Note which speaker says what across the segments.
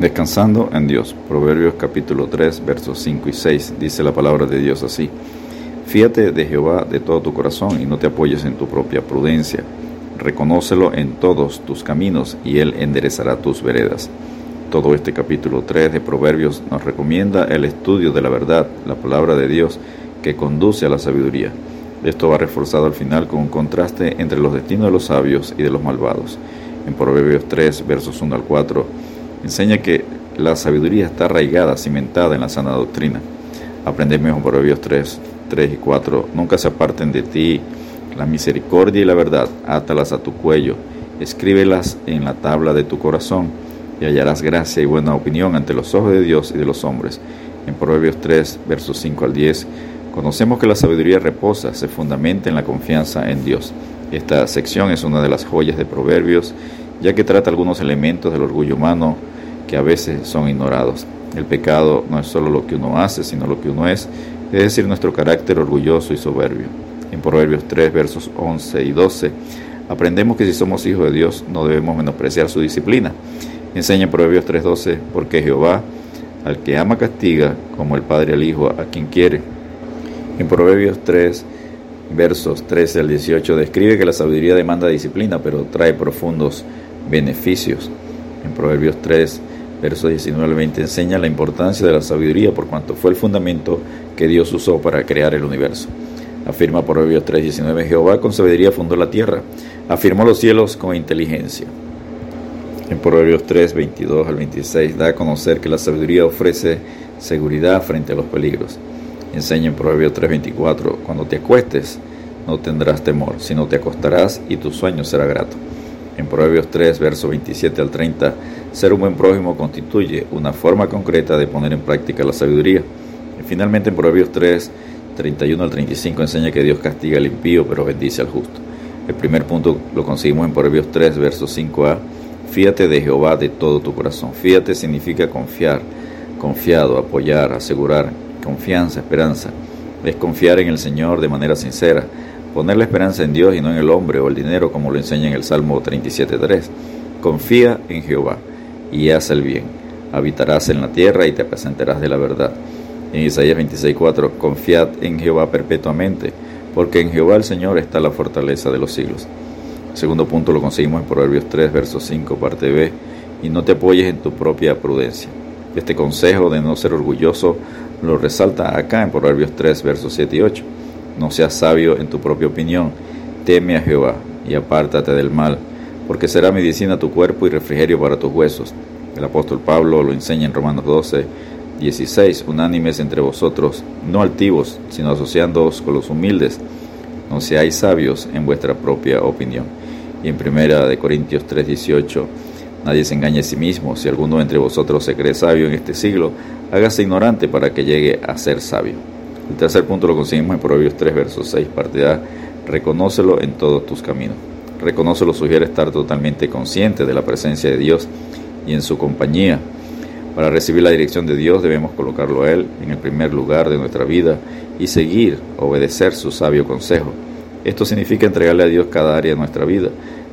Speaker 1: Descansando en Dios. Proverbios capítulo 3, versos 5 y 6. Dice la palabra de Dios así. Fíate de Jehová de todo tu corazón y no te apoyes en tu propia prudencia. Reconócelo en todos tus caminos y Él enderezará tus veredas. Todo este capítulo 3 de Proverbios nos recomienda el estudio de la verdad, la palabra de Dios, que conduce a la sabiduría. Esto va reforzado al final con un contraste entre los destinos de los sabios y de los malvados. En Proverbios 3, versos 1 al 4, enseña que la sabiduría está arraigada, cimentada en la sana doctrina. Aprendemos en Proverbios 3, 3 y 4, nunca se aparten de ti la misericordia y la verdad, átalas a tu cuello, escríbelas en la tabla de tu corazón, y hallarás gracia y buena opinión ante los ojos de Dios y de los hombres. En Proverbios 3, versos 5 al 10, conocemos que la sabiduría reposa, se fundamenta en la confianza en Dios. Esta sección es una de las joyas de Proverbios, ya que trata algunos elementos del orgullo humano que a veces son ignorados. El pecado no es solo lo que uno hace, sino lo que uno es, es decir, nuestro carácter orgulloso y soberbio. En Proverbios 3, versos 11 y 12, aprendemos que si somos hijos de Dios no debemos menospreciar su disciplina. Enseña en Proverbios 3:12, porque Jehová al que ama castiga, como el Padre al Hijo a quien quiere. En Proverbios 3, versos 13 al 18, describe que la sabiduría demanda disciplina, pero trae profundos beneficios. En Proverbios 3, versos 19 al 20, enseña la importancia de la sabiduría por cuanto fue el fundamento que Dios usó para crear el universo. Afirma Proverbios 3, 19, Jehová con sabiduría fundó la tierra, afirmó los cielos con inteligencia. En Proverbios 3, 22 al 26, da a conocer que la sabiduría ofrece seguridad frente a los peligros. Enseña en Proverbios 3, 24, cuando te acuestes no tendrás temor, sino te acostarás y tu sueño será grato. En Proverbios 3, versos 27 al 30, ser un buen prójimo constituye una forma concreta de poner en práctica la sabiduría. Y finalmente en Proverbios 3, 31 al 35 enseña que Dios castiga al impío pero bendice al justo. El primer punto lo conseguimos en Proverbios 3, versos 5a. Fíate de Jehová de todo tu corazón. Fíate significa confiar, confiado, apoyar, asegurar, confianza, esperanza. Es confiar en el Señor de manera sincera, poner la esperanza en Dios y no en el hombre o el dinero, como lo enseña en el Salmo 37.3. Confía en Jehová y haz el bien. Habitarás en la tierra y te apacentarás de la verdad. En Isaías 26.4, confiad en Jehová perpetuamente, porque en Jehová el Señor está la fortaleza de los siglos. segundo punto lo conseguimos en Proverbios 3, verso 5, parte B, y no te apoyes en tu propia prudencia. Este consejo de no ser orgulloso lo resalta acá en Proverbios 3, versos 7 y 8. No seas sabio en tu propia opinión, teme a Jehová y apártate del mal, porque será medicina tu cuerpo y refrigerio para tus huesos. El apóstol Pablo lo enseña en Romanos 12, 16, unánimes entre vosotros, no altivos, sino asociándoos con los humildes, no seáis sabios en vuestra propia opinión. Y en primera de Corintios 3, 18, nadie se engañe a sí mismo, si alguno entre vosotros se cree sabio en este siglo, hágase ignorante para que llegue a ser sabio. El tercer punto lo conseguimos en Proverbios 3, versos 6, parte A. Reconócelo en todos tus caminos. Reconócelo sugiere estar totalmente consciente de la presencia de Dios y en su compañía. Para recibir la dirección de Dios debemos colocarlo a Él en el primer lugar de nuestra vida y seguir, obedecer su sabio consejo. Esto significa entregarle a Dios cada área de nuestra vida.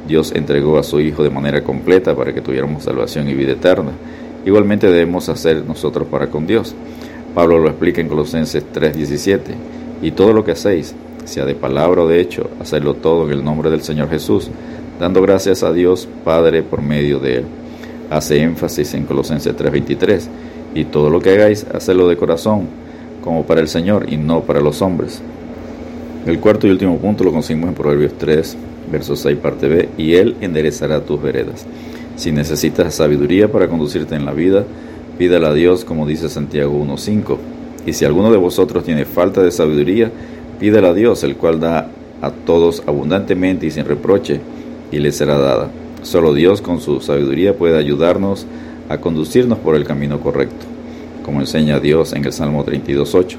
Speaker 1: Dios entregó a su Hijo de manera completa para que tuviéramos salvación y vida eterna. Igualmente debemos hacer nosotros para con Dios. Pablo lo explica en Colosenses 3:17, y todo lo que hacéis, sea de palabra o de hecho, hacedlo todo en el nombre del Señor Jesús, dando gracias a Dios Padre por medio de Él. Hace énfasis en Colosenses 3:23, y todo lo que hagáis, hacedlo de corazón, como para el Señor y no para los hombres. El cuarto y último punto lo conseguimos en Proverbios 3, versos 6, parte B, y Él enderezará tus veredas. Si necesitas sabiduría para conducirte en la vida, pídala a Dios, como dice Santiago 1.5. Y si alguno de vosotros tiene falta de sabiduría, pídala a Dios, el cual da a todos abundantemente y sin reproche, y le será dada. Solo Dios con su sabiduría puede ayudarnos a conducirnos por el camino correcto, como enseña Dios en el Salmo 32.8.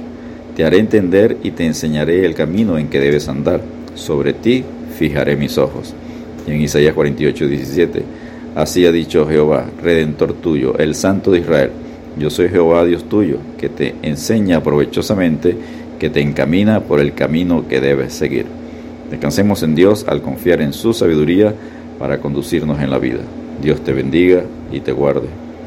Speaker 1: Te haré entender y te enseñaré el camino en que debes andar. Sobre ti fijaré mis ojos. Y en Isaías 48.17 Así ha dicho Jehová, Redentor tuyo, el Santo de Israel. Yo soy Jehová Dios tuyo, que te enseña provechosamente, que te encamina por el camino que debes seguir. Descansemos en Dios al confiar en su sabiduría para conducirnos en la vida. Dios te bendiga y te guarde.